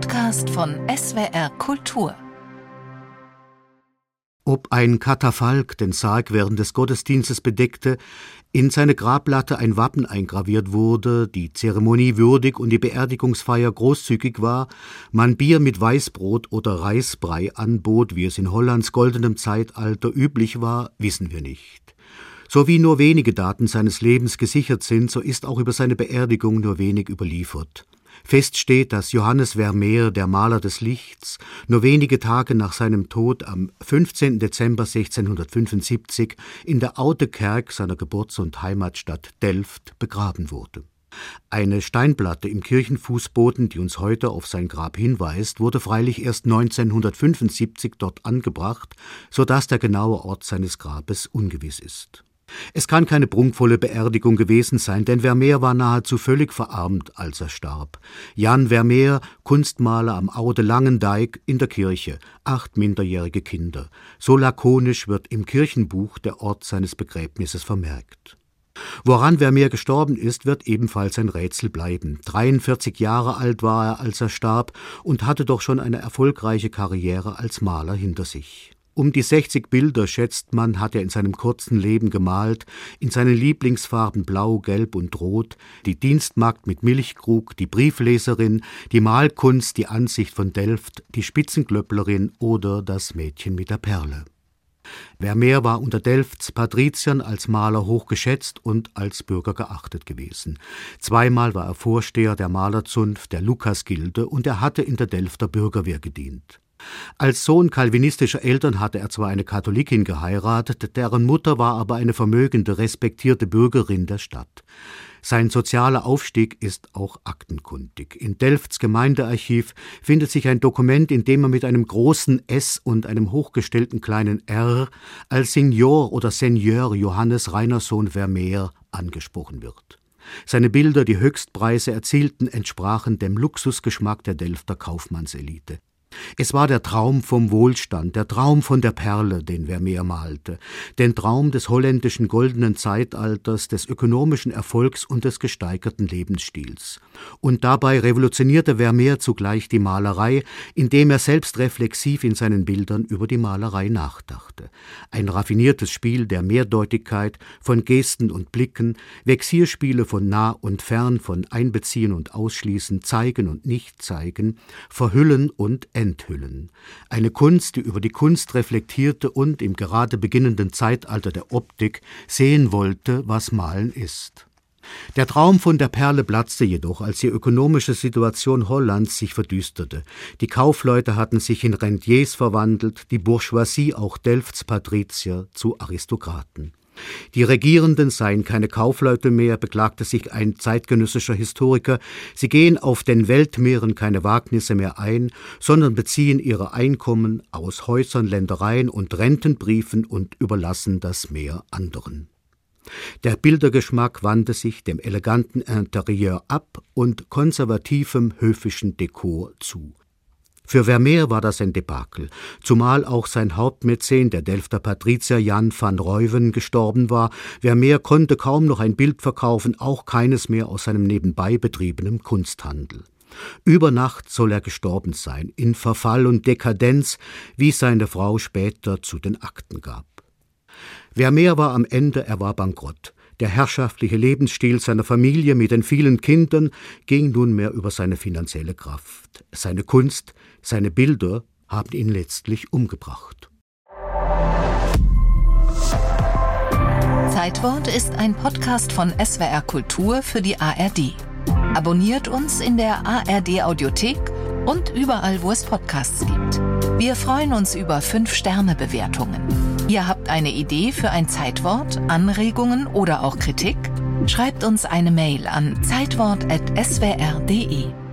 Podcast von SWR Kultur. Ob ein Katafalk den Sarg während des Gottesdienstes bedeckte, in seine Grablatte ein Wappen eingraviert wurde, die Zeremonie würdig und die Beerdigungsfeier großzügig war, man Bier mit Weißbrot oder Reisbrei anbot, wie es in Hollands goldenem Zeitalter üblich war, wissen wir nicht. So wie nur wenige Daten seines Lebens gesichert sind, so ist auch über seine Beerdigung nur wenig überliefert. Fest steht, dass Johannes Vermeer, der Maler des Lichts, nur wenige Tage nach seinem Tod am 15. Dezember 1675 in der Aute Kerk seiner Geburts- und Heimatstadt Delft begraben wurde. Eine Steinplatte im Kirchenfußboden, die uns heute auf sein Grab hinweist, wurde freilich erst 1975 dort angebracht, so dass der genaue Ort seines Grabes ungewiss ist. Es kann keine prunkvolle Beerdigung gewesen sein, denn Vermeer war nahezu völlig verarmt, als er starb. Jan Vermeer, Kunstmaler am Aude Langendijk in der Kirche, acht minderjährige Kinder. So lakonisch wird im Kirchenbuch der Ort seines Begräbnisses vermerkt. Woran Vermeer gestorben ist, wird ebenfalls ein Rätsel bleiben. 43 Jahre alt war er, als er starb, und hatte doch schon eine erfolgreiche Karriere als Maler hinter sich. Um die 60 Bilder, schätzt man, hat er in seinem kurzen Leben gemalt, in seinen Lieblingsfarben Blau, Gelb und Rot, die Dienstmagd mit Milchkrug, die Briefleserin, die Malkunst, die Ansicht von Delft, die Spitzenklöpplerin oder das Mädchen mit der Perle. Vermeer war unter Delfts Patriziern als Maler hochgeschätzt und als Bürger geachtet gewesen. Zweimal war er Vorsteher der Malerzunft der Lukasgilde und er hatte in der Delfter Bürgerwehr gedient. Als Sohn kalvinistischer Eltern hatte er zwar eine Katholikin geheiratet, deren Mutter war aber eine vermögende, respektierte Bürgerin der Stadt. Sein sozialer Aufstieg ist auch aktenkundig. In Delfts Gemeindearchiv findet sich ein Dokument, in dem er mit einem großen S und einem hochgestellten kleinen R als Signor oder Seigneur Johannes Reinersohn Vermeer angesprochen wird. Seine Bilder, die Höchstpreise erzielten, entsprachen dem Luxusgeschmack der Delfter Kaufmannselite. Es war der Traum vom Wohlstand, der Traum von der Perle, den Vermeer malte, den Traum des holländischen goldenen Zeitalters, des ökonomischen Erfolgs und des gesteigerten Lebensstils. Und dabei revolutionierte Vermeer zugleich die Malerei, indem er selbst reflexiv in seinen Bildern über die Malerei nachdachte. Ein raffiniertes Spiel der Mehrdeutigkeit, von Gesten und Blicken, Vexierspiele von nah und fern, von Einbeziehen und Ausschließen, Zeigen und Nicht-Zeigen, Verhüllen und enthüllen. Eine Kunst, die über die Kunst reflektierte und im gerade beginnenden Zeitalter der Optik sehen wollte, was Malen ist. Der Traum von der Perle platzte jedoch, als die ökonomische Situation Hollands sich verdüsterte. Die Kaufleute hatten sich in Rentiers verwandelt, die Bourgeoisie, auch Delfts Patrizier, zu Aristokraten. Die Regierenden seien keine Kaufleute mehr, beklagte sich ein zeitgenössischer Historiker, sie gehen auf den Weltmeeren keine Wagnisse mehr ein, sondern beziehen ihre Einkommen aus Häusern, Ländereien und Rentenbriefen und überlassen das Meer anderen. Der Bildergeschmack wandte sich dem eleganten Interieur ab und konservativem höfischen Dekor zu. Für Vermeer war das ein Debakel, zumal auch sein Hauptmäzen, der Delfter Patrizier Jan van Reuven, gestorben war. Vermeer konnte kaum noch ein Bild verkaufen, auch keines mehr aus seinem nebenbei betriebenen Kunsthandel. Über Nacht soll er gestorben sein, in Verfall und Dekadenz, wie seine Frau später zu den Akten gab. Vermeer war am Ende, er war bankrott. Der herrschaftliche Lebensstil seiner Familie mit den vielen Kindern ging nunmehr über seine finanzielle Kraft. Seine Kunst, seine Bilder haben ihn letztlich umgebracht. Zeitwort ist ein Podcast von SWR Kultur für die ARD. Abonniert uns in der ARD Audiothek und überall, wo es Podcasts gibt. Wir freuen uns über 5-Sterne-Bewertungen. Ihr habt eine Idee für ein Zeitwort, Anregungen oder auch Kritik? Schreibt uns eine Mail an zeitwort.swr.de.